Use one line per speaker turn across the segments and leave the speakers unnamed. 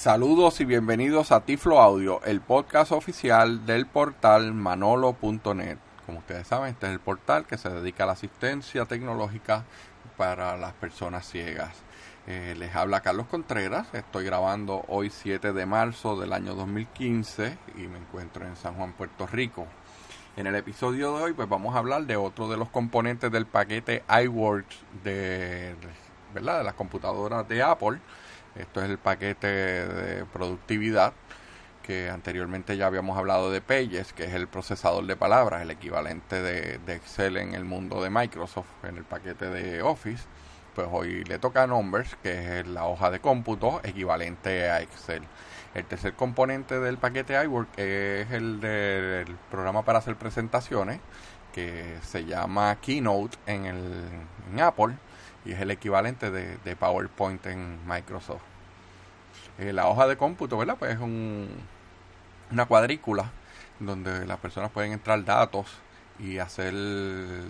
Saludos y bienvenidos a Tiflo Audio, el podcast oficial del portal manolo.net. Como ustedes saben, este es el portal que se dedica a la asistencia tecnológica para las personas ciegas. Eh, les habla Carlos Contreras, estoy grabando hoy 7 de marzo del año 2015 y me encuentro en San Juan, Puerto Rico. En el episodio de hoy pues vamos a hablar de otro de los componentes del paquete iWorks de, ¿verdad? de las computadoras de Apple. Esto es el paquete de productividad que anteriormente ya habíamos hablado de Pages, que es el procesador de palabras, el equivalente de, Excel en el mundo de Microsoft, en el paquete de Office pues hoy le toca Numbers, que es la hoja de cómputo equivalente a Excel. El tercer componente del paquete iWork es el del programa para hacer presentaciones, que se llama Keynote en, el, en Apple y es el equivalente de, PowerPoint en Microsoft. Eh, la hoja de cómputo, ¿verdad? Pues es un, una cuadrícula donde las personas pueden entrar datos y hacer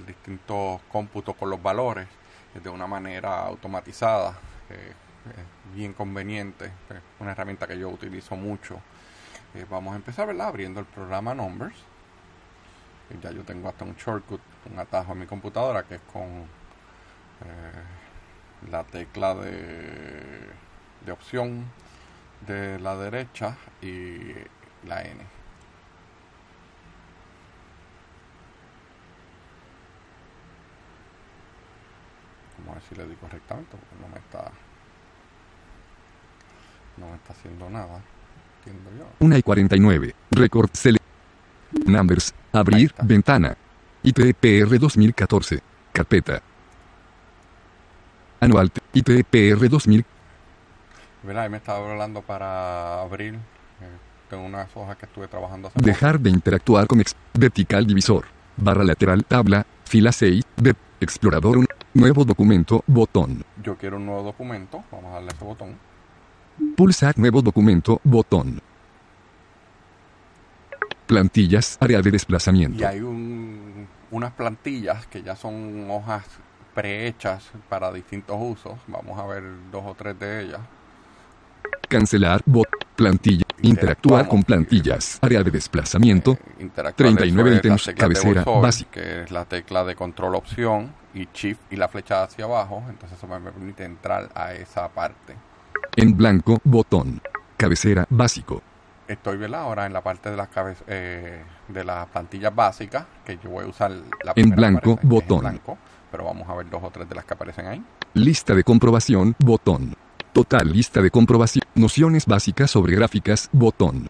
distintos cómputos con los valores de una manera automatizada, eh, bien conveniente, es una herramienta que yo utilizo mucho. Eh, vamos a empezar ¿verdad? abriendo el programa Numbers. Eh, ya yo tengo hasta un shortcut, un atajo en mi computadora que es con la tecla de, de opción de la derecha y la N. Vamos a ver si le di correctamente porque no me está no me está haciendo nada. Entiendo yo.
1 y 49. Record select. Numbers. Abrir. Ventana. IPPR 2014. Carpeta. Anual. IPPR 2000.
Verá, ahí me estaba hablando para abrir. Eh, tengo unas hojas que estuve trabajando hace
Dejar de interactuar con ex vertical divisor. Barra lateral tabla. Fila 6. De explorador 1. Nuevo documento, botón.
Yo quiero un nuevo documento, vamos a darle ese botón.
Pulsar nuevo documento, botón. Plantillas, área de desplazamiento.
Y hay un, unas plantillas que ya son hojas prehechas para distintos usos. Vamos a ver dos o tres de ellas.
Cancelar, bot, plantilla, interactuar con plantillas, área de desplazamiento,
Eh, interactuar,
39
eso es la
ítems, cabecera, básica.
Que es la tecla de control opción y shift y la flecha hacia abajo. Entonces eso me permite entrar a esa parte.
En blanco, botón. Cabecera, básico.
Estoy ¿verdad? ahora en la parte de las cabe- eh, de las plantillas básicas que yo voy a usar la
En blanco,
aparece, en
botón.
blanco, pero vamos a ver dos o tres de las que aparecen ahí.
Lista de comprobación, botón. Total lista de comprobación. Nociones básicas sobre gráficas, botón.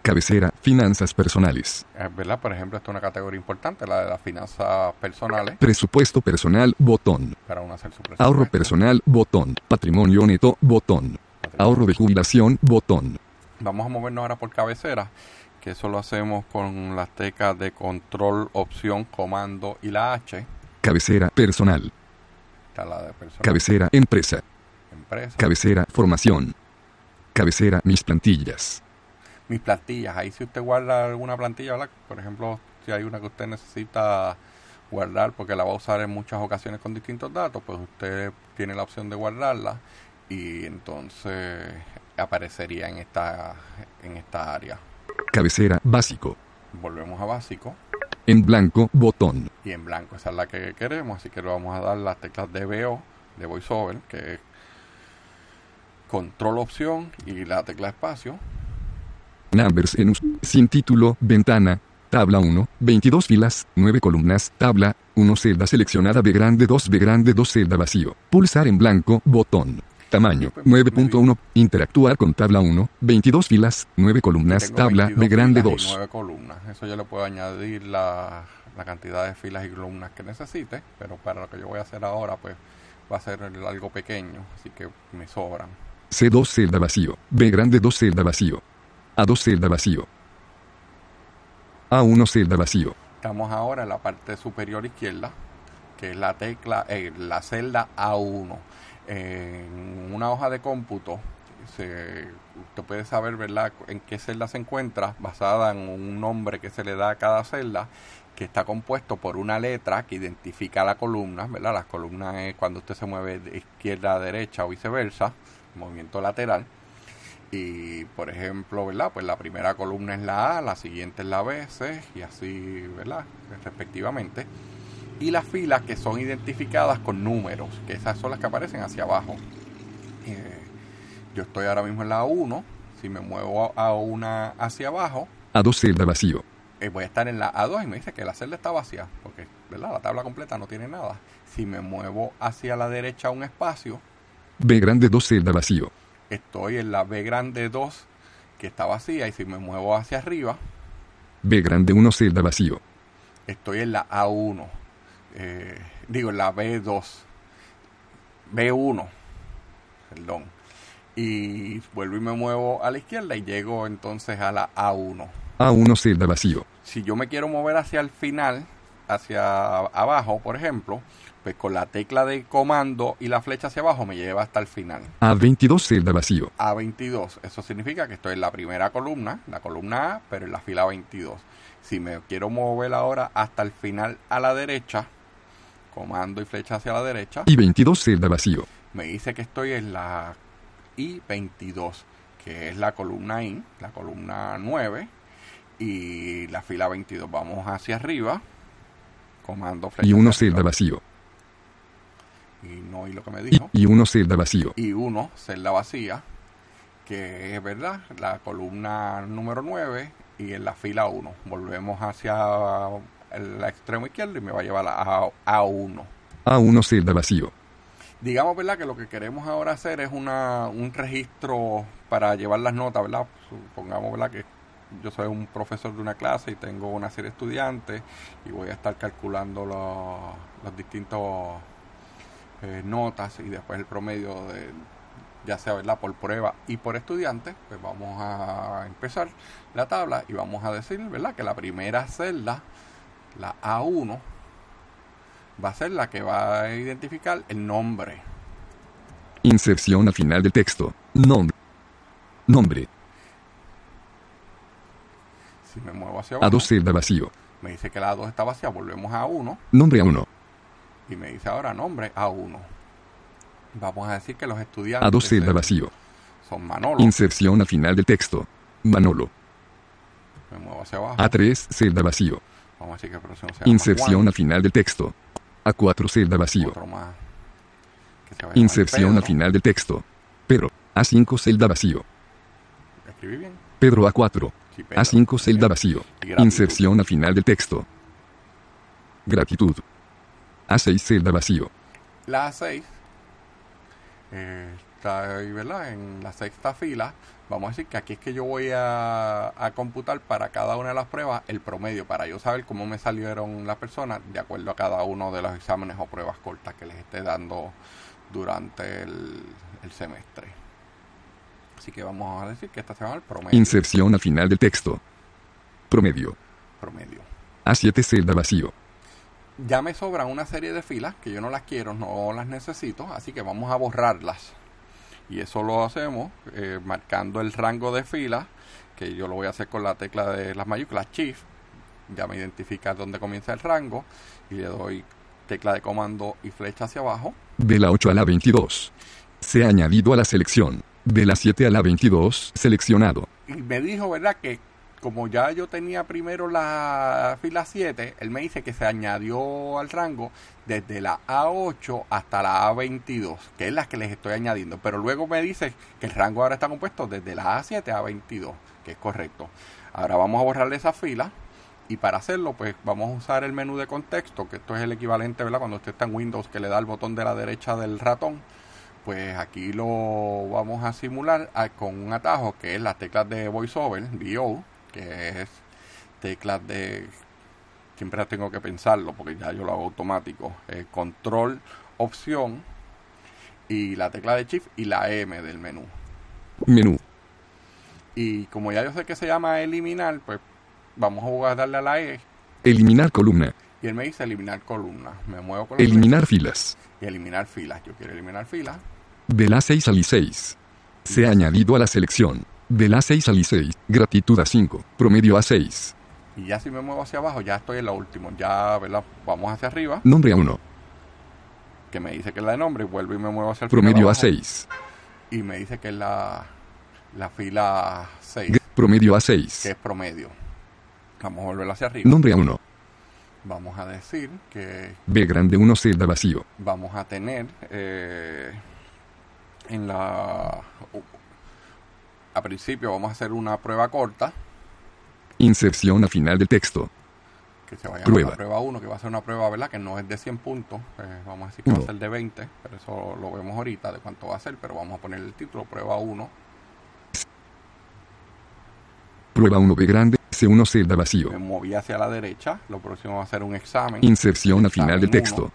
Cabecera, finanzas personales.
Eh, ¿verdad? Por ejemplo, esta es una categoría importante, la de las finanzas personales,
Presupuesto personal, botón.
para uno hacer su presupuesto.
Ahorro personal, botón. Patrimonio neto, botón. Ahorro de jubilación, botón.
Vamos a movernos ahora por cabecera, que eso lo hacemos con las teclas de control, opción, comando y la H.
Cabecera, personal.
Está la de personal,
Cabecera, empresa.
empresa.
Cabecera, formación. Cabecera, mis plantillas.
mis plantillas. Ahí si usted guarda alguna plantilla, ¿verdad? Por ejemplo, si hay una que usted necesita guardar porque la va a usar en muchas ocasiones con distintos datos, pues usted tiene la opción de guardarla y entonces aparecería en esta en esta área.
Cabecera, básico.
Volvemos a básico
En blanco, botón.
y en blanco esa es la que queremos, así que le vamos a dar las teclas de VO de VoiceOver, que es control opción y la tecla espacio.
Numbers en sin título, ventana, tabla 1, 22 filas, 9 columnas, tabla 1 celda seleccionada B grande 2 B grande 2 celda vacío. Pulsar en blanco, botón. Tamaño 9.1, interactuar con tabla 1, 22 filas, 9 columnas, tabla
22
B grande
filas y
2.
nueve columnas. Eso yo le puedo añadir la, la cantidad de filas y columnas que necesite, pero para lo que yo voy a hacer ahora, pues va a ser algo pequeño, así que me sobran.
C2 celda vacío. B grande 2 celda vacío. A2 celda vacío. A1 celda vacío.
Estamos ahora en la parte superior izquierda, que es la tecla, eh, la celda A1. En una hoja de cómputo, se, usted puede saber, ¿verdad?, en qué celda se encuentra, basada en un nombre que se le da a cada celda, que está compuesto por una letra que identifica la columna, ¿verdad? Las columnas es cuando usted se mueve de izquierda a derecha o viceversa, movimiento lateral. Y, por ejemplo, ¿verdad? Pues la primera columna es la A, la siguiente es la B, C, y así, ¿verdad? Respectivamente. Y las filas que son identificadas con números, que esas son las que aparecen hacia abajo. Eh, yo estoy ahora mismo en la 1. Si me muevo a una hacia abajo,
A2 celda vacío.
eh, voy a estar en la A2 y me dice que la celda está vacía, porque ¿verdad? la tabla completa no tiene nada. Si me muevo hacia la derecha un espacio,
B grande 2 celda vacío.
estoy en la B grande 2 que está vacía y si me muevo hacia arriba,
B grande 1 celda vacío.
estoy en la A1. Eh, digo, la B2. B1. Perdón. Y vuelvo y me muevo a la izquierda y llego entonces a la A1.
A1 celda vacío.
si yo me quiero mover hacia el final, hacia abajo, por ejemplo, pues con la tecla de comando y la flecha hacia abajo me lleva hasta el final.
A22 celda vacío.
A22, eso significa que estoy en la primera columna, la columna A, pero en la fila 22. Si me quiero mover ahora hasta el final a la derecha, comando y flecha hacia la derecha,
Y 22 celda vacío.
me dice que estoy en la I22, que es la columna I, la columna 9, y la fila 22. Vamos hacia arriba, comando flecha
Y 1
hacia
celda vacío.
y no oí lo que me
Y,
dijo.
y 1 celda vacío.
Y 1, celda vacía, que es verdad, la columna número 9, y en la fila 1. Volvemos hacia el extremo izquierdo y me va a llevar a A1.
A1 celda vacío.
digamos, ¿verdad? Que lo que queremos ahora hacer es una, un registro para llevar las notas, ¿verdad? Supongamos, ¿verdad? Que yo soy un profesor de una clase y tengo una serie de estudiantes y voy a estar calculando los, los distintos eh, notas y después el promedio de ya sea verdad por prueba y por estudiante pues vamos a empezar la tabla y vamos a decir verdad que la primera celda la A1 va a ser la que va a identificar el nombre.
Inserción al final del texto. Nombre. Nombre.
Si me muevo hacia abajo,
A2 celda vacío.
me dice que la A2 está vacía, volvemos a 1
Nombre A1.
y me dice ahora nombre A1. Vamos a decir que los estudiantes
A2 celda vacío.
son Manolo.
Inserción al final del texto. Manolo.
me muevo hacia abajo.
A3 celda vacío.
Vamos a decir que el próximo se llama
Inserción al final del texto. A4 celda vacío. Inserción al final del texto. Pedro. A5 celda vacío.
Escribí bien.
Pedro A4.
Sí, Pedro.
A5 celda vacío.
Y gratitud.
Inserción al final del texto. Gratitud. A6 celda vacío.
La A6 eh, está ahí, ¿verdad? En la sexta fila. Vamos a decir que aquí es que yo voy a, a computar para cada una de las pruebas el promedio, para yo saber cómo me salieron las personas de acuerdo a cada uno de los exámenes o pruebas cortas que les esté dando durante el, el semestre. Así que vamos a decir que esta se llama el promedio.
Inserción al final del texto. Promedio.
promedio.
A7 celda vacío.
Ya me sobran una serie de filas que yo no las quiero, no las necesito, así que vamos a borrarlas. Y eso lo hacemos eh, marcando el rango de filas, que yo lo voy a hacer con la tecla de las mayúsculas Shift. Ya me identifica dónde comienza el rango y le doy tecla de comando y flecha hacia abajo.
De la 8 a la 22. Se ha añadido a la selección. De la 7 a la 22. Seleccionado.
Y me dijo, ¿verdad? Que como ya yo tenía primero la fila 7, él me dice que se añadió al rango desde la A8 hasta la A22, que es la que les estoy añadiendo. Pero luego me dice que el rango ahora está compuesto desde la A7 a A22, que es correcto. Ahora vamos a borrarle esa fila. Y para hacerlo, pues vamos a usar el menú de contexto, que esto es el equivalente, ¿verdad? Cuando usted está en Windows, que le da el botón de la derecha del ratón. Pues aquí lo vamos a simular ah, con un atajo que es las teclas de VoiceOver, VO, que es teclas de... Siempre tengo que pensarlo porque ya yo lo hago automático. eh, control, opción y la tecla de Shift y la M del menú.
Menú.
Y como ya yo sé que se llama eliminar, pues vamos a jugar a darle a la E.
Eliminar columna.
Y él me dice eliminar columna. Me muevo con
Eliminar filas.
y eliminar filas. Yo quiero eliminar filas.
De la 6 al I6. Se ha añadido a la selección. De la 6 al I6. Gratitud a 5. Promedio a 6.
Y ya si me muevo hacia abajo, ya estoy en la última. Ya, ¿verdad? Vamos hacia arriba,
Nombre a 1.
que me dice que es la de nombre. y Vuelvo y me muevo hacia el
Promedio a
abajo,
6.
Y me dice que es la, la fila 6,
G- promedio
que
A6.
es promedio. Vamos a volver hacia arriba.
Nombre A1.
Vamos a decir que
B grande 1 celda vacío.
vamos a tener eh, en la... A principio vamos a hacer una prueba corta,
Inserción a final del texto.
que se va a llamar
Prueba.
la prueba 1, que va a ser una prueba, ¿verdad? Que no es de 100 puntos, eh, vamos a decir que va a
Uno.
ser de 20, pero eso lo vemos ahorita de cuánto va a ser, pero vamos a poner el título, prueba 1,
Prueba 1 B grande C1 celda vacío.
me moví hacia la derecha, lo próximo va a ser un examen,
Inserción a final del texto.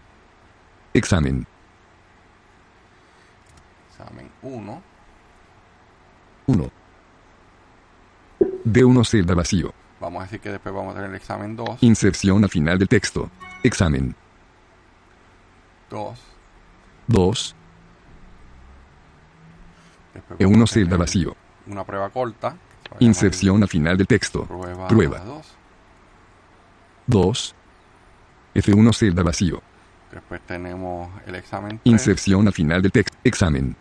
Examen.
examen 1,
1. D1 celda vacío.
vamos a decir que después vamos a tener el examen 2,
Inserción a final del texto. Examen.
2,
2.
después
E1
vamos a
celda vacío.
una prueba corta,
Inserción a final del texto.
prueba,
Prueba.
2,
2. F1 celda vacío.
después tenemos el examen 3,
Inserción a final del texto. Examen.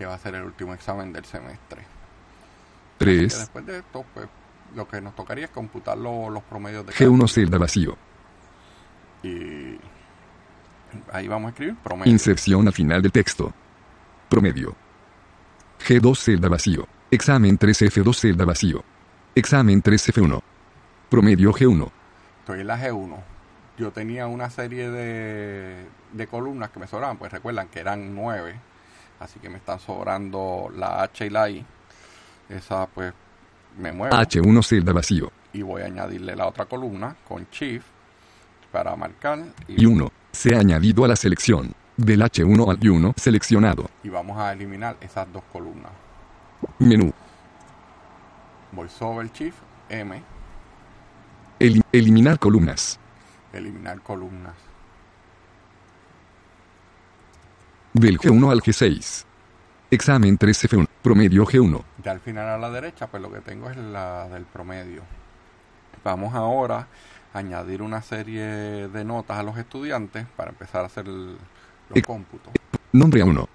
Que va a ser el último examen del semestre.
3.
después de esto, pues lo que nos tocaría es computar lo- los promedios de
G1
cada
celda vacío.
y ahí vamos a escribir promedio.
Inserción a final del texto. Promedio. G2 celda vacío. Examen 3F2 celda vacío. Examen 3F1. Promedio G1.
Estoy en la G1. Yo tenía una serie de, de columnas que me sobraban, pues recuerdan que eran nueve, así que me están sobrando la H y la I. Esa pues me muevo
H1 celda vacío.
y voy a añadirle la otra columna con Shift para marcar
Y 1. Se ha añadido a la selección. Del H1 al Y1 seleccionado.
y vamos a eliminar esas dos columnas.
Menú.
Voy sobre el Shift M,
Eli- eliminar columnas.
eliminar columnas.
Del G1 al G6. Examen 3F1. Promedio G1.
Ya al final a la derecha, pues lo que tengo es la del promedio. Vamos ahora a añadir una serie de notas a los estudiantes para empezar a hacer el- los cómputos.
Nombre A1.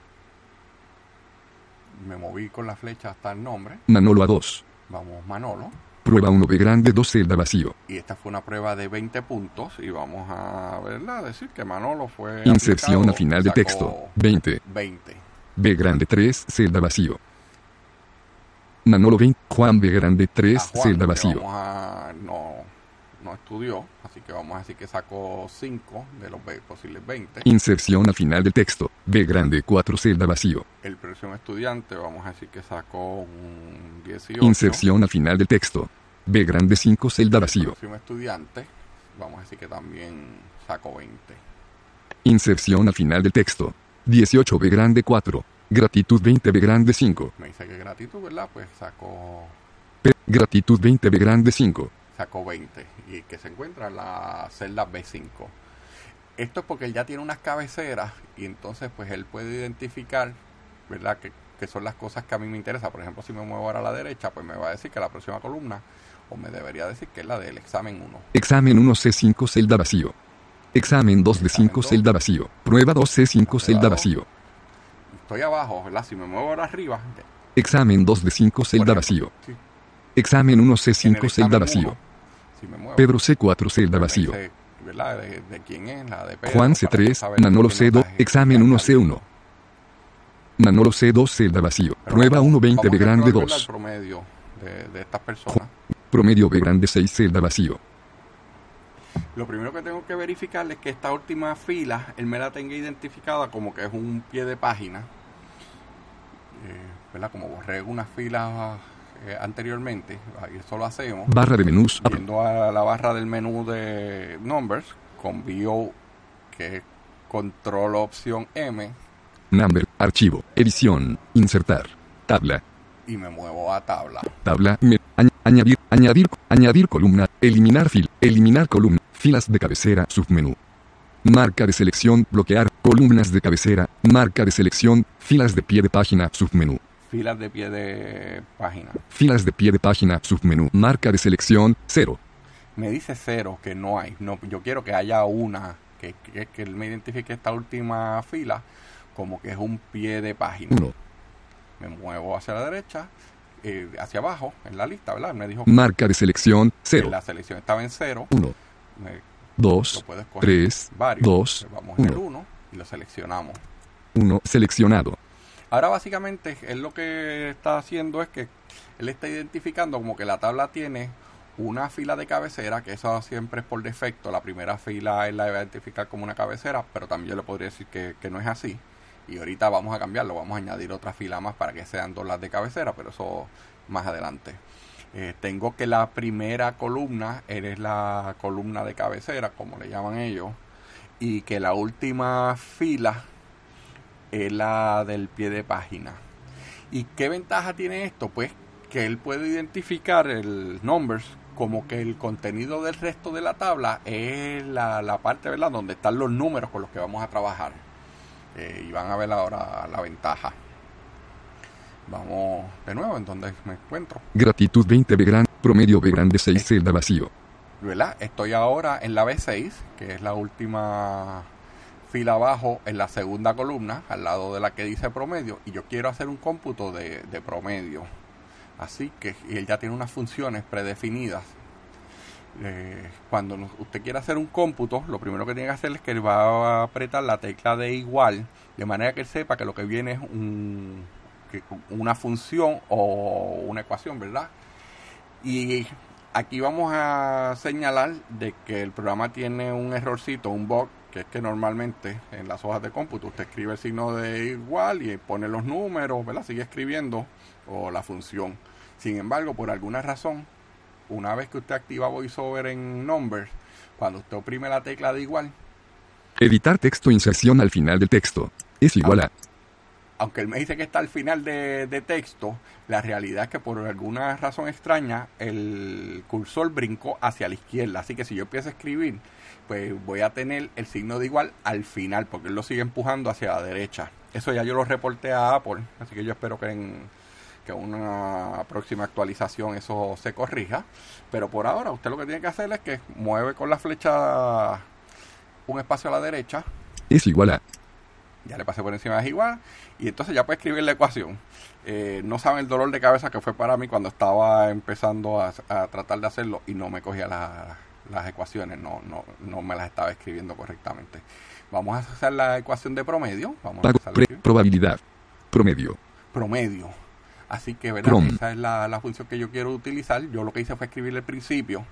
Me moví con la flecha hasta el nombre.
Manolo A2.
Vamos Manolo.
Prueba 1 B grande 2 celda vacío.
Y esta fue una prueba de 20 puntos. Y vamos a verla, decir que Manolo fue.
Inserción a final de texto. 20.
20.
B grande 3 celda vacío. Manolo 20. Juan B grande 3
A Juan,
celda vacío.
Vamos a, estudió, así que vamos a decir que sacó 5 de los posibles 20.
Inserción a final del texto. B grande 4 celda vacío.
El próximo estudiante, vamos a decir que sacó un 18.
Inserción a final del texto. B grande 5 celda
El
vacío.
próximo estudiante, vamos a decir que también sacó 20.
Inserción a final del texto. 18 B grande 4. Gratitud 20 B grande 5.
Me dice que gratitud, ¿verdad? Pues sacó,
P. Gratitud 20 B grande 5.
Sacó 20 y que se encuentra en la celda B5. Esto es porque él ya tiene unas cabeceras y entonces pues él puede identificar, ¿verdad? Que, que son las cosas que a mí me interesan. Por ejemplo, si me muevo ahora a la derecha, pues me va a decir que la próxima columna, o me debería decir que es la del examen 1.
Examen 1 C5 celda vacío. Examen 2 de 5
Examen dos.
celda vacío. Prueba 2 C5 celda vacío.
Estoy abajo, ¿verdad? Si me muevo ahora arriba,
Examen 2 de 5
por
celda
ejemplo,
vacío.
sí,
Examen 1
en el
C5 celda vacío.
Si me muevo,
Pedro C4 celda vacío.
dice, ¿verdad? De, de quién es, la de Pedro.
Juan
para
C3,
saber
Manolo
qué
C2,
notaje
examen
ya
1
está
C1. Manolo C2 celda vacío.
Pero
Prueba
vamos-
1 20 B grande
calcular el
2.
promedio de, de estas personas.
Promedio B grande 6 celda vacío.
Lo primero que tengo que verificar es que esta última fila, él me la tenga identificada como que es un pie de página. Eh, ¿Verdad? Como borré unas filas eh, anteriormente, y eso lo hacemos.
Barra de menús. ap-
Yendo a la barra del menú de Numbers, con VO, que es Control Opción M,
Number. Archivo. Edición. Insertar. Tabla.
y me muevo a tabla.
Tabla. me- añ- añadir. Añadir. Añadir columna. Eliminar fil. Eliminar columna. Filas de cabecera. Submenú. Marca de selección. Bloquear. Columnas de cabecera. Marca de selección. Filas de pie de página. Submenú.
Filas de pie de página.
Filas de pie de página. Submenú. Marca de selección. 0.
Me dice cero que no hay. No, yo quiero que haya una, que, que, que él me identifique esta última fila como que es un pie de página.
1.
me muevo hacia la derecha, eh, hacia abajo en la lista, ¿verdad? Me dijo
Marca de selección 0.
la selección estaba en cero.
1,
Me- lo
2,
puedo escoger
3,
varios.
2,
Vamos en el
1.
1 y lo seleccionamos.
1 seleccionado.
Ahora básicamente él lo que está haciendo es que él está identificando como que la tabla tiene una fila de cabecera, que eso siempre es por defecto. La primera fila él la va a identificar como una cabecera, pero también yo le podría decir que, que no es así. Y ahorita vamos a cambiarlo, vamos a añadir otra fila más para que sean dos las de cabecera, pero eso más adelante. Eh, tengo que la primera columna es la columna de cabecera, como le llaman ellos, y que la última fila es la del pie de página. ¿Y qué ventaja tiene esto? Pues que él puede identificar el numbers como que el contenido del resto de la tabla es la, la parte ¿verdad? donde están los números con los que vamos a trabajar. Eh, y van a ver ahora la ventaja. Vamos de nuevo en donde me encuentro.
Gratitud 20 B grande. Promedio B grande 6 celda vacío.
¿verdad? Estoy ahora en la B6, que es la última fila abajo en la segunda columna, al lado de la que dice promedio, y yo quiero hacer un cómputo de, promedio. Así que, él ya tiene unas funciones predefinidas. Eh, cuando usted quiere hacer un cómputo, lo primero que tiene que hacer es que va a apretar la tecla de igual, de manera que él sepa que lo que viene es un, una función o una ecuación, ¿verdad? Y aquí vamos a señalar de que el programa tiene un errorcito, un bug, que es que normalmente en las hojas de cómputo usted escribe el signo de igual y pone los números, ¿verdad? Sigue escribiendo o la función. Sin embargo, por alguna razón, una vez que usted activa VoiceOver en Numbers, cuando usted oprime la tecla de igual,
Editar texto inserción al final del texto. Es igual a.
aunque él me dice que está al final de, texto, la realidad es que por alguna razón extraña el cursor brincó hacia la izquierda. Así que si yo empiezo a escribir, pues voy a tener el signo de igual al final, porque él lo sigue empujando hacia la derecha. Eso ya yo lo reporté a Apple, así que yo espero que en que una próxima actualización eso se corrija. Pero por ahora usted lo que tiene que hacer es que mueve con la flecha un espacio a la derecha
Es igual a.
ya le pasé por encima de igual y entonces ya puede escribir la ecuación. Eh, no saben el dolor de cabeza que fue para mí cuando estaba empezando a, a tratar de hacerlo y no me cogía la- las ecuaciones, no, no, no me las estaba escribiendo correctamente. Vamos a hacer la ecuación de promedio. Vamos a
Pago.
empezar a
pre-
escribir.
probabilidad. Promedio.
promedio. Así que, ¿verdad?
Prom.
Esa es la, la función que yo quiero utilizar. Yo lo que hice fue escribir el principio.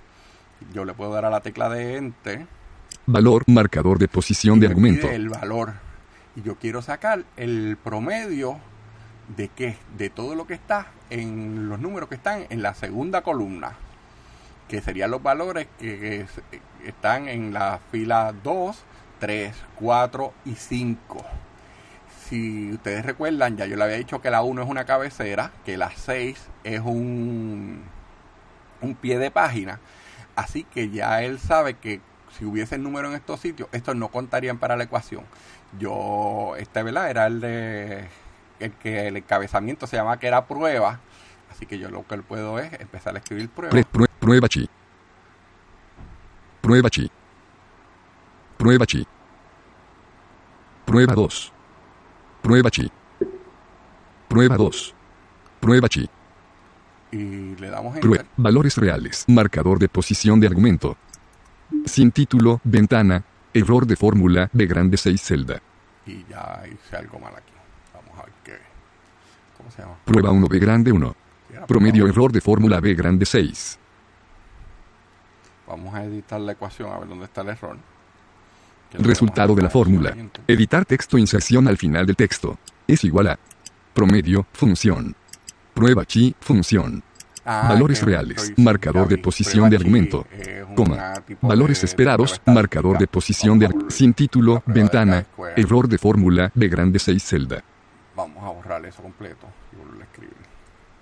Yo le puedo dar a la tecla de Enter.
Valor. Marcador de posición de
y
argumento.
el valor. Y yo quiero sacar el promedio de qué? De todo lo que está en los números que están en la segunda columna. Que serían los valores que, que es- están en la fila 2, 3, 4 y 5. Si ustedes recuerdan, ya yo le había dicho que la 1 es una cabecera, que la 6 es un, un pie de página. Así que ya él sabe que si hubiese el número en estos sitios, estos no contarían para la ecuación. Yo, este, ¿verdad? Era el de el que el encabezamiento se llama que era prueba. Así que yo lo que puedo es empezar a escribir prueba.
Prue- prueba chi. Prueba chi. Prueba chi. Prueba 2. Prueba chi. Prueba 2. Prueba chi.
y le damos
Prue-
enter.
valores reales. Marcador de posición de argumento. Sin título, ventana. Error de fórmula, B grande 6 celda.
Y ya hice algo mal aquí. Vamos a ver qué. ¿Cómo se llama?
Prueba 1 B grande 1.
Si era
Promedio error de fórmula B grande 6.
Vamos a editar la ecuación a ver dónde está el error.
Resultado de la fórmula. Editar texto inserción al final del texto. Es igual a. Promedio, función. Prueba chi, función.
Ah,
Valores reales. Marcador de posición de
Prueba
argumento. Coma. Valores esperados.
prueba
Marcador de posición de Sin título,
prueba
ventana. Error de fórmula B grande 6 celda.
Vamos a borrar eso completo y volver a escribir.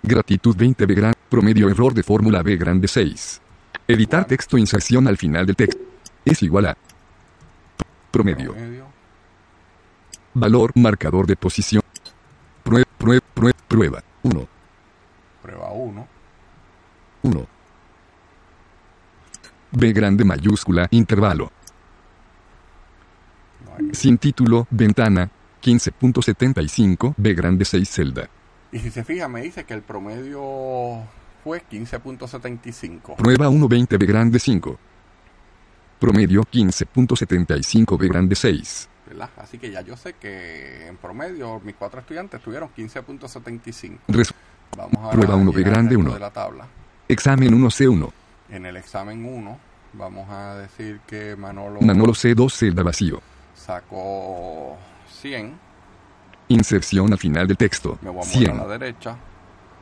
Gratitud 20 B gran. Promedio error de fórmula B grande 6. Editar texto inserción al final del texto. Es igual a. Promedio. Valor. Marcador de posición. Prue- prue- prue- prueba. 1.
Prueba 1.
1. B grande mayúscula, intervalo. Sin título, ventana. 15.75, B grande 6 celda.
Y si se fija, me dice que el promedio fue 15.75.
Prueba 1.20 B grande 5. Promedio 15.75 B grande 6.
¿verdad? Así que ya yo sé que en promedio mis cuatro estudiantes tuvieron 15.75.
Res-
Vamos a
Prueba uno, B
llenar
grande,
el resto
uno.
de la tabla.
Examen 1 C1.
En el examen 1 vamos a decir que Manolo,
Manolo C2 celda vacío.
sacó 100.
Inserción al final del texto.
Me voy a mover a
100.
la derecha.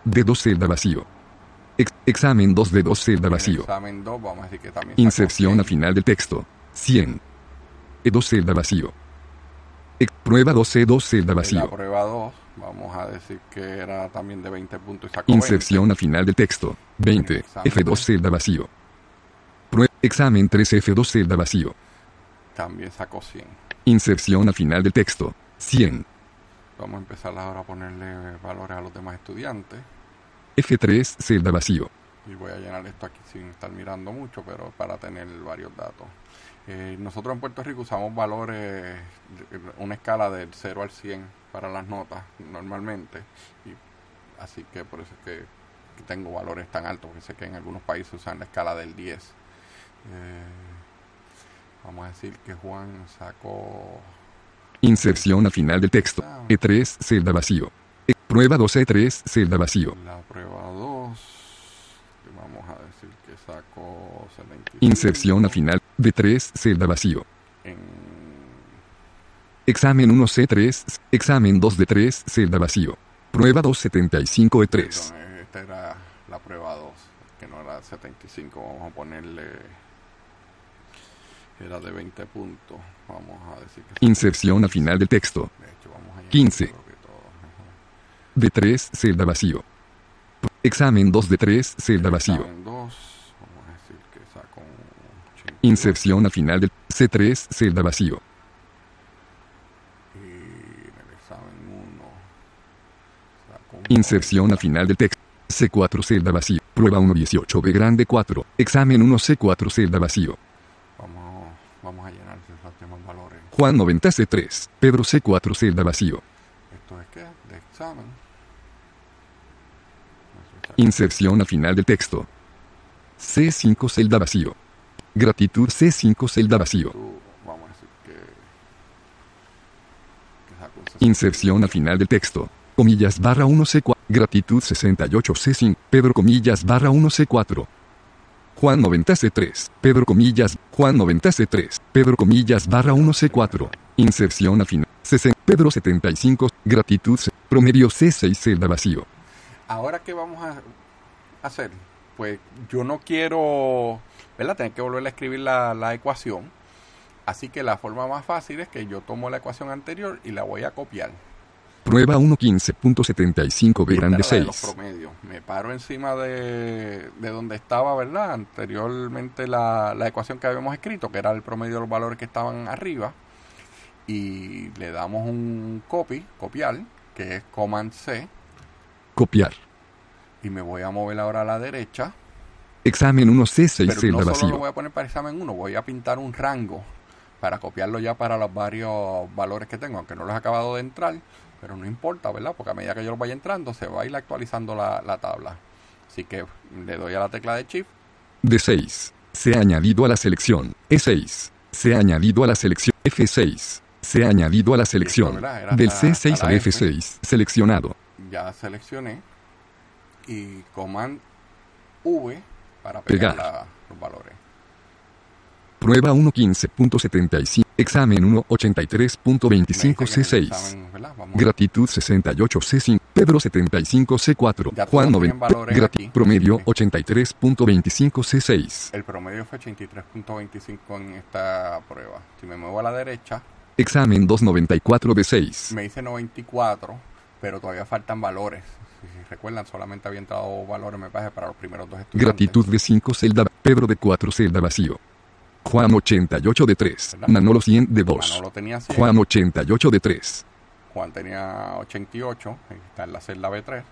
D2 celda vacío. Ex- examen 2 D2 celda vacío.
examen 2 vamos a decir que también
Inserción
100.
al final del texto. 100. E2 celda vacío. Ex- prueba 2 C2 celda
En la
vacío.
prueba 2 vamos a decir que era también de 20 puntos y sacó
Inserción al final del texto. 20. F2 celda vacío. Prue- examen 3 F2 celda vacío.
20. También sacó 100.
Inserción al final del texto. 100.
Vamos a empezar ahora a ponerle valores a los demás estudiantes.
F3 celda vacío.
Y voy a llenar esto aquí sin estar mirando mucho, pero para tener varios datos. Eh, nosotros en Puerto Rico usamos valores, una escala del 0 al 100 para las notas normalmente. Y así que por eso es que, tengo valores tan altos, porque sé que en algunos países usan la escala del 10. Eh, vamos a decir que Juan sacó
Inserción al final del texto. E3 celda vacío. E- prueba 2 E3 celda vacío.
la prueba 2. Vamos a decir que sacó 75.
Inserción al final. D3 celda vacío.
En
Examen 1 C3. Examen 2 D3 celda vacío. Prueba 2 75 E3.
Perdón, esta era la prueba 2, que no era 75. Vamos a ponerle. Era de 20 puntos. Vamos a decir que.
Inserción al final del texto.
De hecho, vamos a llenar
15.
creo que todo mejor.
D3 celda vacío. Examen 2 D3 celda vacío.
Examen 2, vamos a decir que sacó un 82.
Inserción al final del C3 celda vacío.
Y en el examen 1 sacó un
Inserción al final del texto. C4 celda vacío. Prueba 1 18 B grande 4. Examen 1 C4 celda vacío.
Vamos, vamos a llenar esos demás valores.
Juan 90 C3. Pedro C4 celda vacío.
¿Esto es qué? De examen.
Inserción al final del texto. C5 celda vacío. Gratitud C5 celda vacío.
Vamos a decir que. que sacó un 60.
Inserción al final del texto. Comillas barra 1 C4. Gratitud 68 C5. Pedro comillas barra 1 C4. Juan 90 C3. Pedro comillas. Juan 90 C3. Pedro comillas barra 1 C4. Inserción al final. 60. Pedro 75. Gratitud C. Promedio C6 celda vacío.
Ahora, ¿qué vamos a hacer? Pues yo no quiero, ¿verdad? Tener que volver a escribir la ecuación. Así que la forma más fácil es que yo tomo la ecuación anterior y la voy a copiar.
Prueba 1.15.75 B grande
es la de los
6.
promedios. Me paro encima de, de donde estaba, ¿verdad? Anteriormente la, la ecuación que habíamos escrito, que era el promedio de los valores que estaban arriba. Y le damos un copy, copiar, que es Command C.
Copiar.
Y me voy a mover ahora a la derecha.
Examen 1C6
Pero no solo lo
vacío.
voy a poner para examen 1, voy a pintar un rango para copiarlo ya para los varios valores que tengo, aunque no los he acabado de entrar, pero no importa, ¿verdad? Porque a medida que yo los vaya entrando, se va a ir actualizando la, la tabla. Así que le doy a la tecla de Shift,
D6. Se ha añadido a la selección. E6. Se ha añadido a la selección. F6. Se ha añadido a la selección. Del
hasta-
C6
hasta
al
la F.
F6. Seleccionado.
ya seleccioné, y Command V para pegar,
Pegar.
la- los valores.
Prueba 1.15.75. Examen 1.83.25
Me dicen en el
C6.
examen, ¿verdad? Vamos.
Gratitud 68 C5. Pedro 75 C4.
Ya
Juan
todos tienen
90.
valores
Grati-
aquí.
Promedio
Sí.
83.25 C6.
El promedio fue 83.25 en esta prueba. Si me muevo a la derecha,
Examen 294 D6.
me dice 94, pero todavía faltan valores. Si, si recuerdan, solamente había entrado valores, me parece, para los primeros dos estudiantes.
Gratitud de 5 celda. Pedro de 4 celda vacío. Juan 88 de 3.
¿Verdad?
Manolo 100 de 2.
Manolo tenía 100,
Juan 88 de 3.
Juan tenía 88, ahí está en la celda B3.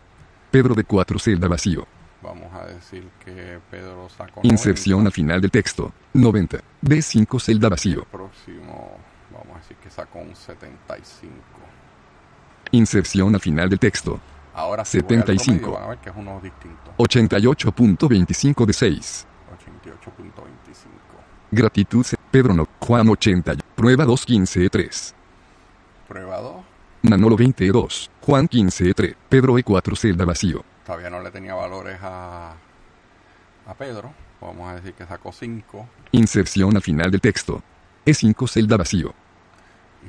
Pedro de 4 celda vacío.
Vamos a decir que Pedro sacó
Inserción
90.
al final del texto. 90. D5 celda
El
vacío.
próximo, vamos a decir que sacó un 75.
Inserción al final del texto.
Ahora sí voy al
75.
promedio, van a ver que es uno distinto.
88.25 de 6.
88.25.
Gratitud. Pedro no. Juan 80. Prueba 2 15 de 3.
Prueba 2.
Manolo 22. Juan 15 de 3. Pedro E4 celda vacío.
Todavía no le tenía valores a, a Pedro. Vamos a decir que sacó 5.
Inserción al final del texto. E5 celda vacío.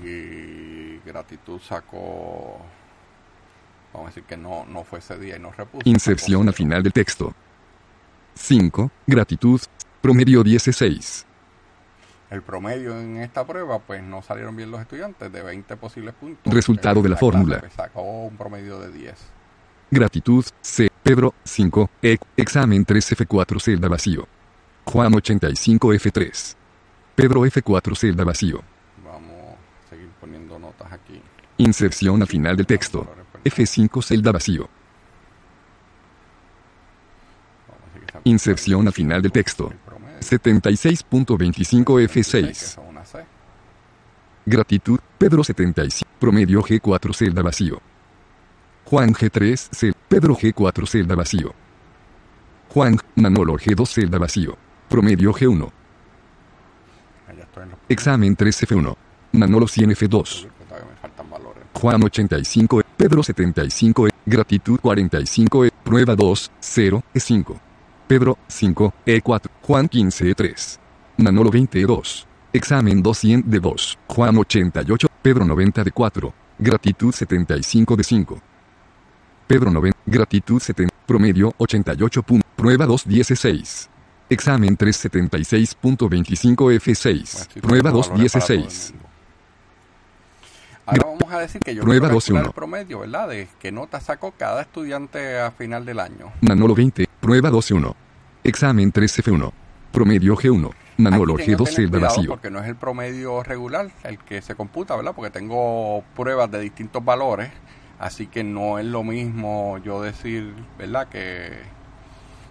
Y gratitud sacó. Vamos a decir que no, no fue ese día y no repuso.
Inserción al final del texto. 5. Gratitud. Promedio 16.
El promedio en esta prueba, pues no salieron bien los estudiantes de 20 posibles puntos.
Resultado de la fórmula.
pues, sacó un promedio de 10.
Gratitud. C. Pedro 5. E. Examen 3 F4 celda vacío. Juan 85 F3. Pedro F4 celda vacío.
Vamos a seguir poniendo notas aquí.
Inserción al final del texto. F5 celda vacío. Inserción al final del texto.
El promedio.
76.25
que
F6.
son una C.
Gratitud. Pedro 75. Promedio G4 celda vacío. Juan G3 cel. Pedro G4 celda vacío. Juan Manolo G2 celda vacío. Promedio G1.
Allá estoy en los
Examen 3 F1. Manolo 100 F2.
porque todavía me faltan valores.
Juan 85 E. Pedro 75 E. Gratitud 45 E. Prueba 2 0 E5. Pedro 5, E4, Juan 15, E3. Manolo 22. Examen 200 de 2, Juan 88, Pedro 90 de 4. Gratitud 75 de 5. Pedro 9, gratitud 70, promedio 88. Prueba 216. Examen 376.25 F6. Prueba
216 vamos a decir que yo
Prueba
quiero
12,
calcular
uno.
el promedio, ¿verdad? De qué nota sacó cada estudiante a final del año.
Manolo 20, prueba 12-1. Examen 3F1. Promedio G1. Manolo
Aquí tengo
G2
que tener
celda
cuidado
vacío.
Porque no es el promedio regular el que se computa, ¿verdad? Porque tengo pruebas de distintos valores, así que no es lo mismo yo decir, ¿verdad? Que,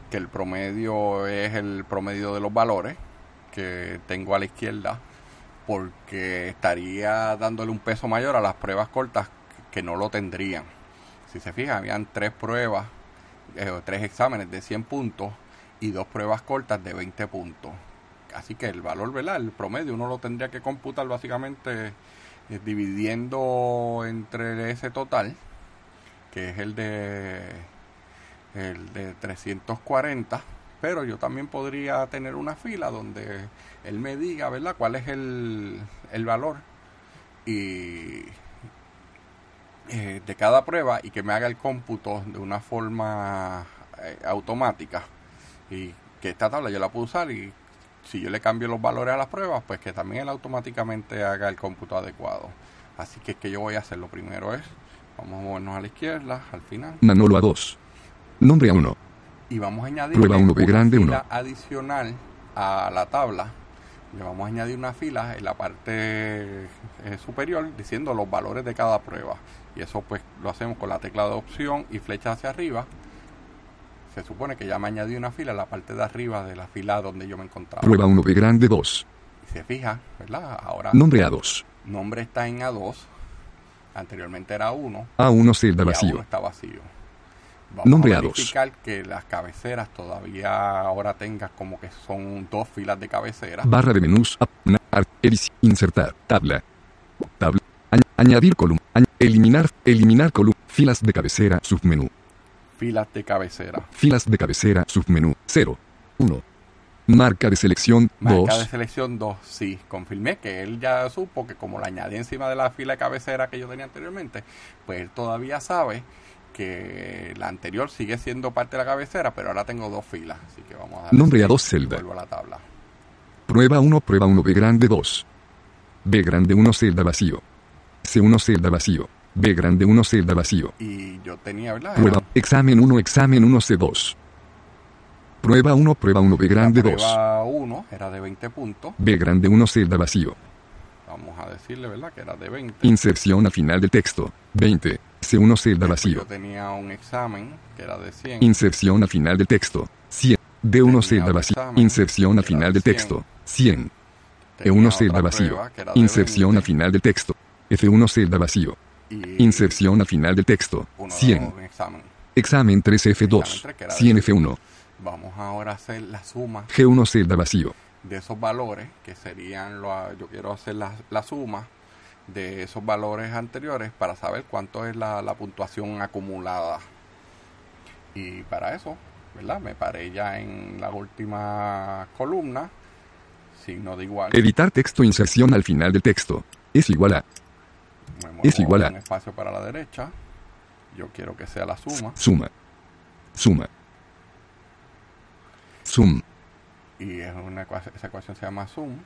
que el promedio es el promedio de los valores que tengo a la izquierda, porque estaría dándole un peso mayor a las pruebas cortas que no lo tendrían. Si se fijan, habían tres pruebas, eh, tres exámenes de 100 puntos y dos pruebas cortas de 20 puntos. Así que el valor, ¿verdad? El promedio uno lo tendría que computar básicamente eh, dividiendo entre ese total, que es el de el de 340, pero yo también podría tener una fila donde él me diga, ¿verdad? cuál es el, el valor y eh, de cada prueba y que me haga el cómputo de una forma eh, automática y que esta tabla yo la puedo usar y si yo le cambio los valores a las pruebas, pues que también él automáticamente haga el cómputo adecuado. Así que que yo voy a hacer lo primero es, vamos a movernos a la izquierda, al final,
Manolo A2. Nombre A1.
Y vamos a añadir
Prueba uno, B grande,
fila adicional a la tabla. Le vamos a añadir una fila en la parte eh, superior diciendo los valores de cada prueba. Y eso pues lo hacemos con la tecla de opción y flecha hacia arriba. Se supone que ya me añadí una fila en la parte de arriba de la fila donde yo me encontraba.
Prueba 1B grande 2.
Y se fija, ¿verdad? Ahora
Nombre A2.
nombre está en A2. Anteriormente era 1.
A1 celda
y A1
vacío.
está vacío. Vamos
Nombre
a
A2.
verificar que las cabeceras todavía ahora tengas como que son dos filas de cabecera.
Barra de menús. Insertar. Tabla. Tabla. Añ- añadir columna. Eliminar. Eliminar columna. Filas de cabecera. Submenú.
Filas de cabecera.
Filas de cabecera. Submenú. 0. 1. Marca de selección.
Marca
2.
de selección 2, sí, confirmé que él ya supo que como la añadí encima de la fila de cabecera que yo tenía anteriormente, pues él todavía sabe que la anterior sigue siendo parte de la cabecera, pero ahora tengo dos filas, así que vamos a dar
Nombre a dos
y
celda.
Vuelvo a la tabla.
Prueba 1, prueba 1, B grande 2. B grande 1, celda vacío. C1, celda vacío. B grande 1, celda vacío.
Y yo tenía, ¿verdad?
Prueba, examen 1, examen 1, C2. Prueba 1, prueba 1, B grande
la
2.
prueba 1 era de 20 puntos,
B grande 1, celda vacío.
vamos a decirle, ¿verdad? Que era de 20.
Inserción al final del texto. 20. C1, celda vacío.
tenía un examen que era de 100.
Inserción al final del texto. 100. D1,
Tenía
celda vacío. Inserción al final
de
del texto. 100.
Tenía
E1,
otra
celda vacío. Inserción
20.
al final del texto. F1, celda vacío. Inserción al final del texto.
uno
100.
un examen.
Examen 3F2.
Examen tres, que era de-
100F1.
Vamos ahora a hacer la suma
G1 celda vacío.
de esos valores, que serían, lo, yo quiero hacer la, la suma de esos valores anteriores para saber cuánto es la, la puntuación acumulada. Y para eso, ¿verdad? Me paré ya en la última columna, signo de igual.
Editar texto inserción al final del texto. Es igual a
Me muevo
es igual a-
un espacio para la derecha. Yo quiero que sea la suma.
suma. Suma. Sum.
Y es una ecuación, esa ecuación se llama sum.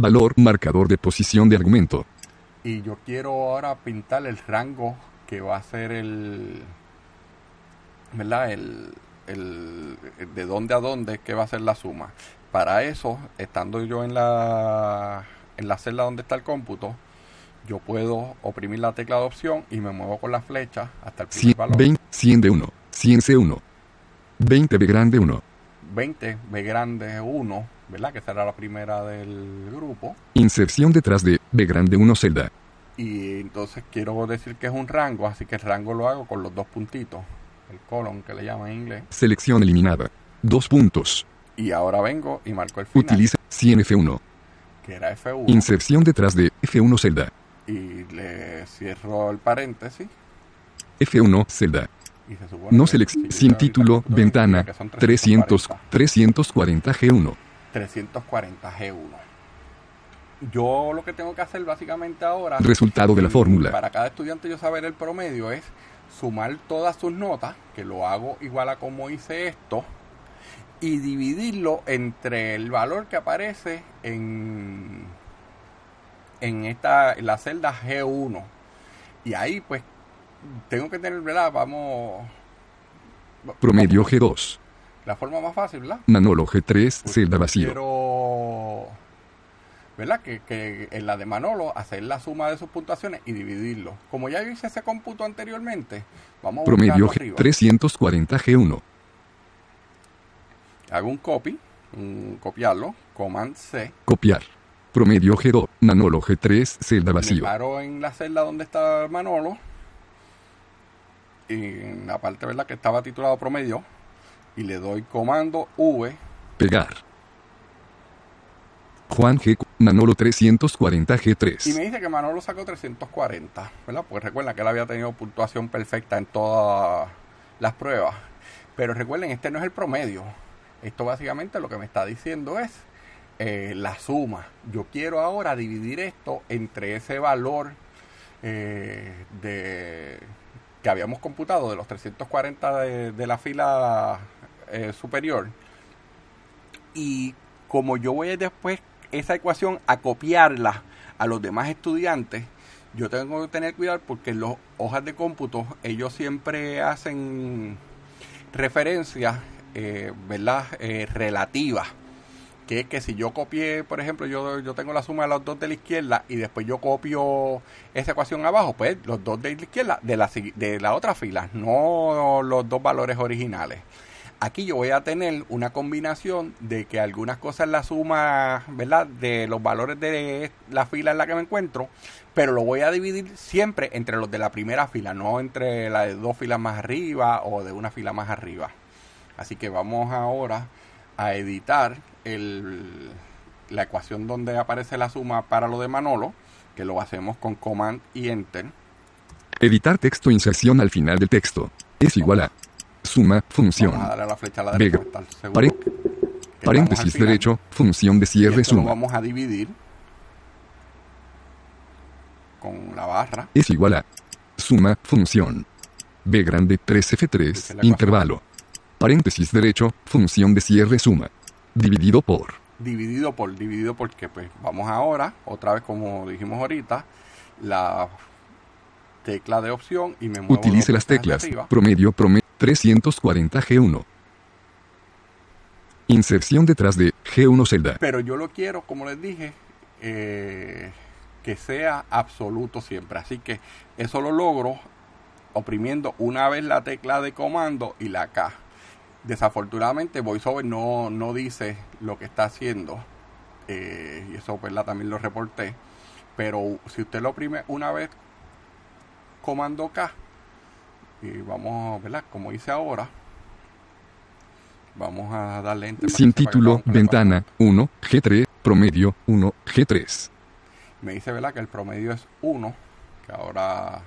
Valor marcador de posición de argumento.
Y yo quiero ahora pintar el rango que va a ser el. ¿Verdad? El, el, de dónde a dónde que va a ser la suma. Para eso, estando yo en la, en la celda donde está el cómputo, yo puedo oprimir la tecla de opción y me muevo con la flecha hasta el primer
100,
valor.
20, 100 de 1. 100 C1. 20 B grande 1.
20, B grande 1, ¿verdad? Que será la primera del grupo.
Inserción detrás de B grande 1 celda.
Y entonces quiero decir que es un rango, así que el rango lo hago con los dos puntitos. El colon que le llaman en inglés.
Selección eliminada. Dos puntos.
Y ahora vengo y marco el final,
Utiliza 100 F1.
que era F1.
Inserción detrás de F1 celda.
y le cierro el paréntesis.
F1 celda.
Se
No selección. Sin título. Ventana.
que son
300. 340 G1.
340 G1. Yo lo que tengo que hacer básicamente ahora
Resultado de la fórmula.
Para cada estudiante yo saber el promedio es sumar todas sus notas, que lo hago igual a como hice esto, y dividirlo entre el valor que aparece en, en esta en la celda G1. Y ahí pues tengo que tener, ¿verdad? Vamos...
Promedio G2.
La forma más fácil, ¿verdad?
Manolo G3
Pues
celda vacío.
Quiero, ¿verdad? Que, que en la de Manolo hacer la suma de sus puntuaciones y dividirlo. Como ya hice ese cómputo anteriormente, vamos a
Promedio G,
arriba.
340 G1.
Hago un copy, un copiarlo, command C.
Copiar. Promedio G2. Manolo G3 celda
Me
vacío.
paro en la celda donde está Manolo. Y en la parte, ¿verdad? Que estaba titulado promedio. Y le doy comando V.
Pegar. Juan G. Manolo 340
Y
G3.
me dice que Manolo sacó 340, ¿verdad? Pues recuerda que él había tenido puntuación perfecta en todas las pruebas. Pero recuerden, este no es el promedio. Esto básicamente lo que me está diciendo es eh, la suma. Yo quiero ahora dividir esto entre ese valor eh, de que habíamos computado de los 340 de, de la fila eh, superior. Y como yo voy después esa ecuación a copiarla a los demás estudiantes, yo tengo que tener cuidado porque en las hojas de cómputo ellos siempre hacen referencias, eh. Eh, relativas. Que que si yo copié, por ejemplo, yo, yo tengo la suma de los dos de la izquierda y después yo copio esa ecuación abajo, pues los dos de la izquierda de la, de la otra fila, no los dos valores originales. Aquí yo voy a tener una combinación de que algunas cosas la suma, ¿verdad? De los valores de la fila en la que me encuentro, pero lo voy a dividir siempre entre los de la primera fila, no entre la de dos filas más arriba o de una fila más arriba. Así que vamos ahora a editar el, la ecuación donde aparece la suma para lo de Manolo, que lo hacemos con Command y Enter.
Editar texto inserción al final del texto. Es igual a. Suma, función.
Vamos a darle la flecha a la derecha para estar
paréntesis derecho, función de
Y
cierre
lo
suma.
vamos a dividir con la barra.
Es igual a. Suma, función. B grande
Esa es
3F3,
la
intervalo. Paréntesis derecho, función de cierre suma. Dividido por.
dividido por dividido porque pues vamos ahora otra vez como dijimos ahorita la tecla de opción y me muevo
Utilice las teclas.
arriba.
Promedio, promedio. 340 G1. Inserción detrás de G1 celda.
pero yo lo quiero como les dije eh, que sea absoluto siempre así que eso lo logro oprimiendo una vez la tecla de comando y la K desafortunadamente VoiceOver no, no dice lo que está haciendo eh, y eso ¿verdad? también lo reporté pero si usted lo oprime una vez comando K y vamos, ¿verdad? Como hice ahora, vamos a darle enter
Sin título, ventana, 1, G3, promedio, 1, G3.
Me dice, ¿verdad? Que el promedio es 1, que ahora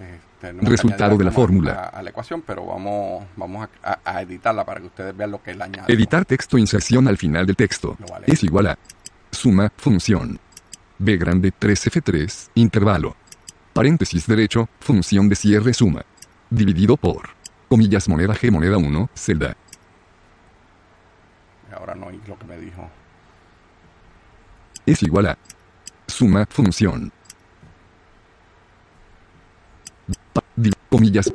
eh,
Resultado de la fórmula.
A, a la ecuación, pero vamos, vamos a, a- editarla para que ustedes vean lo que él añade.
Editar texto inserción al final del texto.
Vale.
Es igual a suma, función. B grande 3F3, intervalo. Paréntesis derecho, función de cierre suma. Dividido por. Comillas moneda G moneda 1, celda.
Ahora no oí lo que me dijo.
Es igual a suma, función. Pa- di- comillas.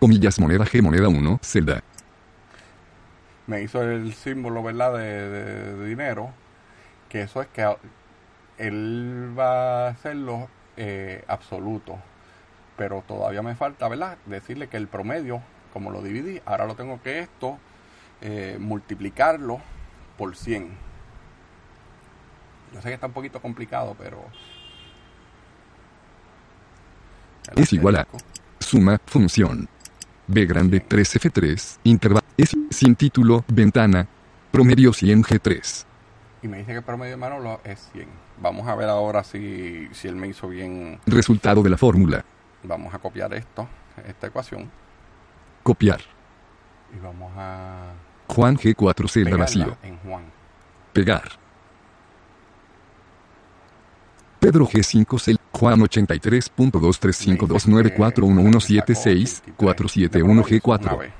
Comillas moneda G moneda 1, celda.
Me hizo el símbolo, ¿verdad? De, de- de dinero. Que eso es que él va a hacerlo eh, absoluto. Pero todavía me falta, ¿verdad? Decirle que el promedio, como lo dividí, ahora lo tengo que esto eh, multiplicarlo por 100. Yo sé que está un poquito complicado, pero...
Es igual a-. Suma, función. B grande 3F3, intervalo. Es sin título, ventana. Promedio 100 G3.
Y me dice que el promedio de Manolo es 100. Vamos a ver ahora si, si él me hizo bien.
Resultado de la fórmula.
Vamos a copiar esto, esta ecuación,
Copiar.
y vamos a
Juan G4 celda
pegarla
vacío.
en Juan.
Pegar. Pedro G5 cel Juan 83.2352941176471
Una
G4.
vez.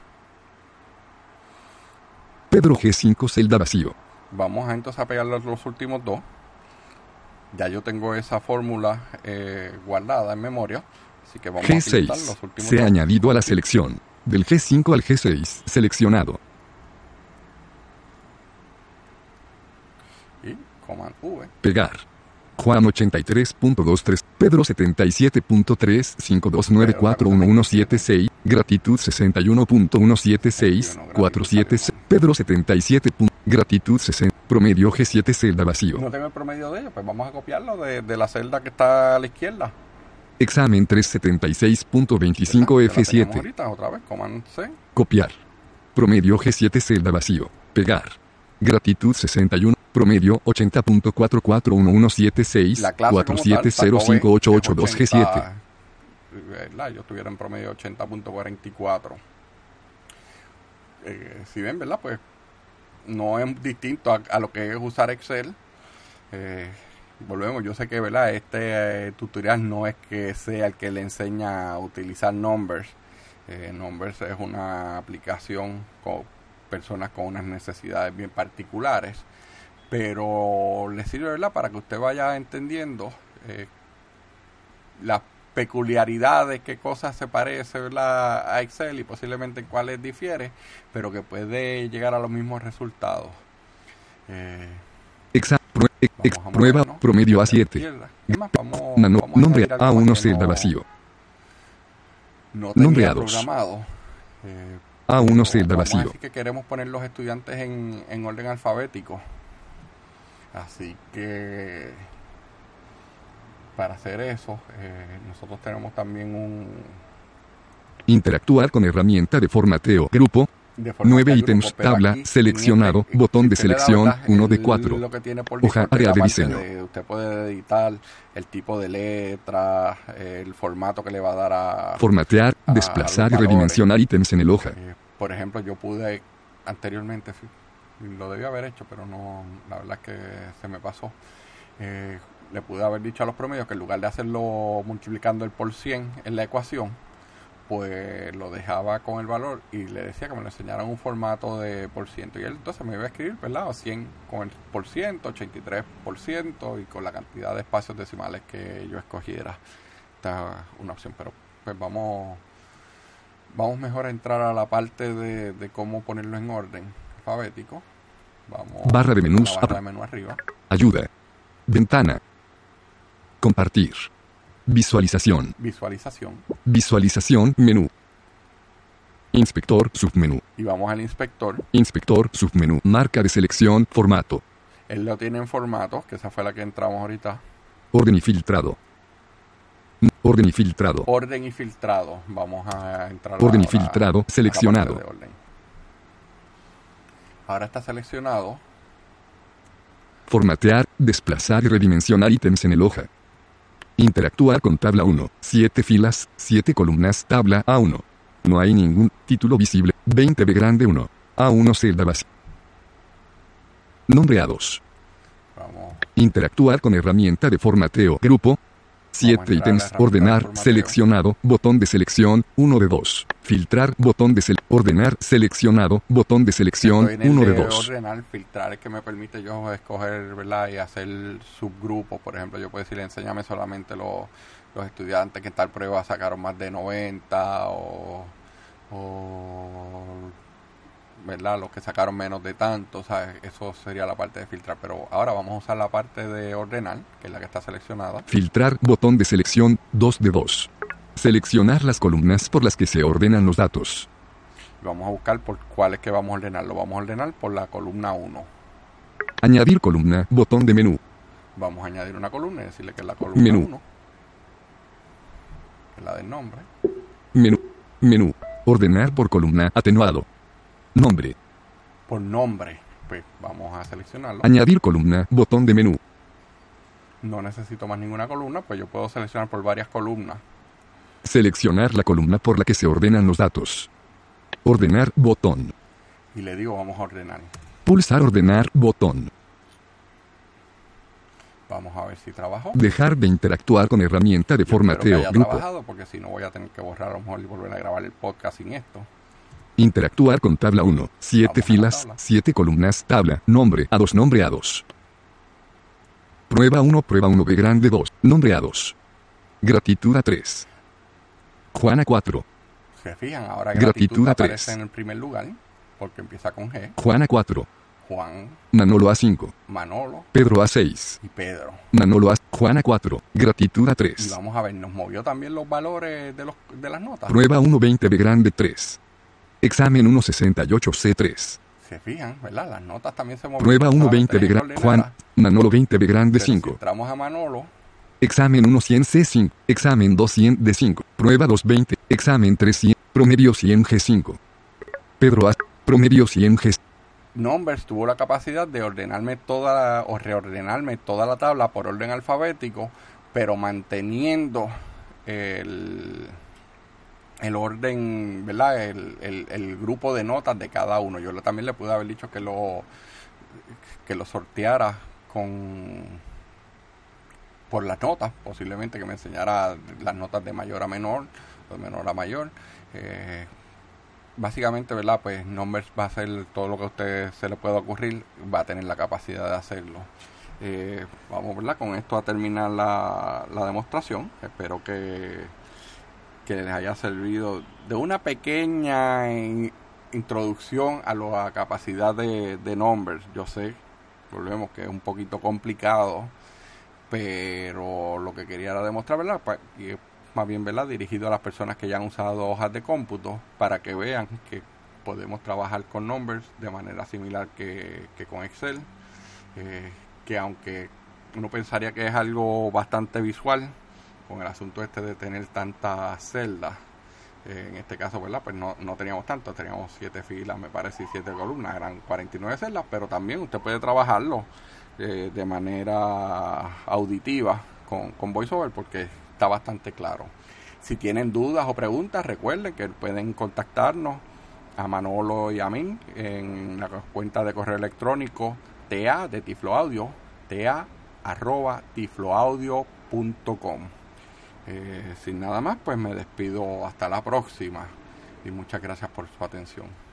Pedro G5 celda vacío.
Vamos a entonces a pegar los, los últimos dos. Ya yo tengo esa fórmula eh, guardada en memoria. Así que vamos a pintar los
G6
últimos
se ha añadido a la selección. Del G5 al G6 seleccionado.
Y command V.
Pegar. Juan 83.23, Pedro 77.352941176, gratitud 61.17647, Pedro 77. pun- Gratitud 60, promedio G7 celda vacío.
No tengo el promedio de ellos, pues vamos a copiarlo de, de la celda que está a la izquierda.
Examen
¿verdad?
376.25
Que la teníamos
F7.
ahorita, otra vez, C.
Copiar. Promedio G7 celda vacío. Pegar. Gratitud 61. Promedio 80.441176.
la clase como tal sacó B,
47058882
que es
G7.
80, ¿verdad? Yo tuviera en promedio 80.44. Eh, si ven, ¿verdad? Pues no es distinto a, a lo que es usar Excel. Eh, volvemos, yo sé que, ¿verdad? Este eh, tutorial no es que sea el que le enseña a utilizar Numbers. Eh, Numbers es una aplicación con personas con unas necesidades bien particulares pero le sirve ¿verdad? para que usted vaya entendiendo eh, las peculiaridades, qué cosas se parece ¿verdad? a Excel y posiblemente en cuáles difiere, pero que puede llegar a los mismos resultados.
Ex- prueba promedio
hacia la
A7.
izquierda. Es más, vamos-
Mano-
vamos a
nombre
añadir algo
A1
que
celda vacío.
No tenía
Nombreados.
programado. Eh,
A1
pero
celda vacío.
decir que queremos poner los estudiantes en, en orden alfabético. Así que para hacer eso, eh, nosotros tenemos también un
Interactuar con herramienta de formateo. Grupo.
De forma
Nueve
que el
ítems,
grupo, pero
tabla, seleccionado, botón de selección, uno de
El-
cuatro.
Lo que tiene por
Hoja,
default es
área de diseño.
de- usted puede editar el tipo de letra, el formato que le va a dar a,
Formatear,
a
desplazar y redimensionar ítems en el hoja.
Eh, por ejemplo, yo pude anteriormente, sí, lo debía haber hecho, pero no, la verdad es que se me pasó. Eh, le pude haber dicho a los promedios que en lugar de hacerlo multiplicando el por 100 en la ecuación, pues lo dejaba con el valor y le decía que me lo enseñaran un formato de por ciento. Y él entonces me iba a escribir, ¿verdad? 100 con el por ciento, 83 por ciento y con la cantidad de espacios decimales que yo escogiera. Esta es una opción, pero pues vamos Vamos mejor a entrar a la parte de, de cómo ponerlo en orden alfabético. Vamos
Barra de menús,
La barra de menú arriba.
Ayuda. Ventana. Compartir. Visualización.
Visualización.
Visualización, menú. Inspector, submenú.
Y vamos al inspector.
Inspector, submenú. Marca de selección, formato.
Él lo tiene en formato, que esa fue la que entramos ahorita.
Orden y filtrado. Orden y filtrado.
Orden y filtrado. Vamos a entrar
Orden y filtrado, seleccionado.
Ahora está seleccionado.
Formatear, desplazar y redimensionar ítems en el hoja. Interactuar con tabla 1. 7 filas, 7 columnas, tabla A1. No hay ningún título visible. 20 B grande 1. A1 celda vacía. Nombre A2.
Vamos.
Interactuar con herramienta de formateo. Grupo. 7
entrar a la
ítems. Ordenar. Seleccionado. Botón de selección. 1 de 2. Filtrar. Botón de sel Ordenar. Seleccionado. Botón de selección.
Estoy en el
1 de
de
2.
ordenar, filtrar, es que me permite yo escoger, ¿verdad? Y hacer subgrupos. Por ejemplo, yo puedo decir, enséñame solamente los, los estudiantes que en tal prueba sacaron más de 90 o, o, ¿verdad? Los que sacaron menos de tanto, ¿sabes? Eso sería la parte de filtrar. Pero ahora vamos a usar la parte de ordenar, que es la que está seleccionada.
Filtrar. Botón de selección. 2 de 2. Seleccionar las columnas por las que se ordenan los datos.
Y vamos a buscar por cuál es que vamos a ordenar. Lo vamos a ordenar por la columna 1.
Añadir columna. Botón de menú.
Vamos a añadir una columna y decirle que es la columna
Menú.
1. Que es la del nombre.
Menú. Menú. Ordenar por columna. Atenuado. Nombre.
Por nombre. Pues vamos a seleccionarlo.
Añadir columna. Botón de menú.
No necesito más ninguna columna, pues yo puedo seleccionar por varias columnas.
Seleccionar la columna por la que se ordenan los datos. Ordenar botón.
Y le digo, vamos a ordenar.
Pulsar ordenar botón.
Vamos a ver si trabajó.
Dejar de interactuar con herramienta de
Yo espero que
formateo
haya
grupo.
trabajado, porque si no voy a tener que borrar a lo mejor y volver a grabar el podcast sin esto.
Interactuar con tabla 1. 7
Vamos a la
filas,
tabla.
7 columnas, tabla, nombre A2, nombre A2. Prueba 1, prueba 1, B grande 2, nombre A2. Gratitud A3. Juana 4,
Se fijan, ahora
Gratitud
gratitud,
a
aparece
tres.
en el primer lugar, porque empieza con G.
Juana 4,
Juan,
Manolo A5,
Manolo
Pedro A6,
y Pedro.
Manolo A, Juana 4, gratitud
Y
A3.
vamos a ver, nos movió también los valores de, los, de las notas.
Prueba 1, 20, B grande 3. Examen 1, 68, C3.
Se fijan, ¿verdad? Las notas también se movieron.
Prueba 1,
solamente
20, B
tenían
grande,
que
Juan. Manolo 20, B grande
Pero Si
5.
entramos a Manolo,
Examen 1 100 C5. Examen 2 100 D5. Prueba 2 20. Examen 3 100. Promedio 100 G5. Pedro A. Promedio 100 G.
Numbers tuvo la capacidad de ordenarme toda la- o reordenarme toda la tabla por orden alfabético, pero manteniendo el, el orden, ¿verdad? El, el- el grupo de notas de cada uno. Yo también le pude haber dicho que lo que lo sorteara con por las notas, posiblemente que me enseñara las notas de mayor a menor, de menor a mayor. Eh, básicamente, ¿verdad? Pues Numbers va a hacer todo lo que a usted se le pueda ocurrir, va a tener la capacidad de hacerlo. Eh, vamos, ¿verdad? Con esto a terminar la, la demostración. Espero que, que les haya servido de una pequeña in- introducción a la capacidad de, de Numbers. Yo sé, volvemos, que es un poquito complicado, pero lo que quería era demostrar, ¿verdad? Y más bien, ¿verdad? Dirigido a las personas que ya han usado hojas de cómputo para que vean que podemos trabajar con Numbers de manera similar que, que con Excel. Eh, que aunque uno pensaría que es algo bastante visual, con el asunto este de tener tantas celdas, eh, en este caso, ¿verdad? Pues no, no teníamos tanto, teníamos siete filas, me parece, y siete columnas, eran 49 celdas, pero también usted puede trabajarlo eh, de manera auditiva con, con VoiceOver porque está bastante claro. Si tienen dudas o preguntas, recuerden que pueden contactarnos a Manolo y a mí en la cuenta de correo electrónico TA de Tiflo Audio, TA arroba tifloaudio.com. Eh, sin nada más, pues me despido hasta la próxima y muchas gracias por su atención.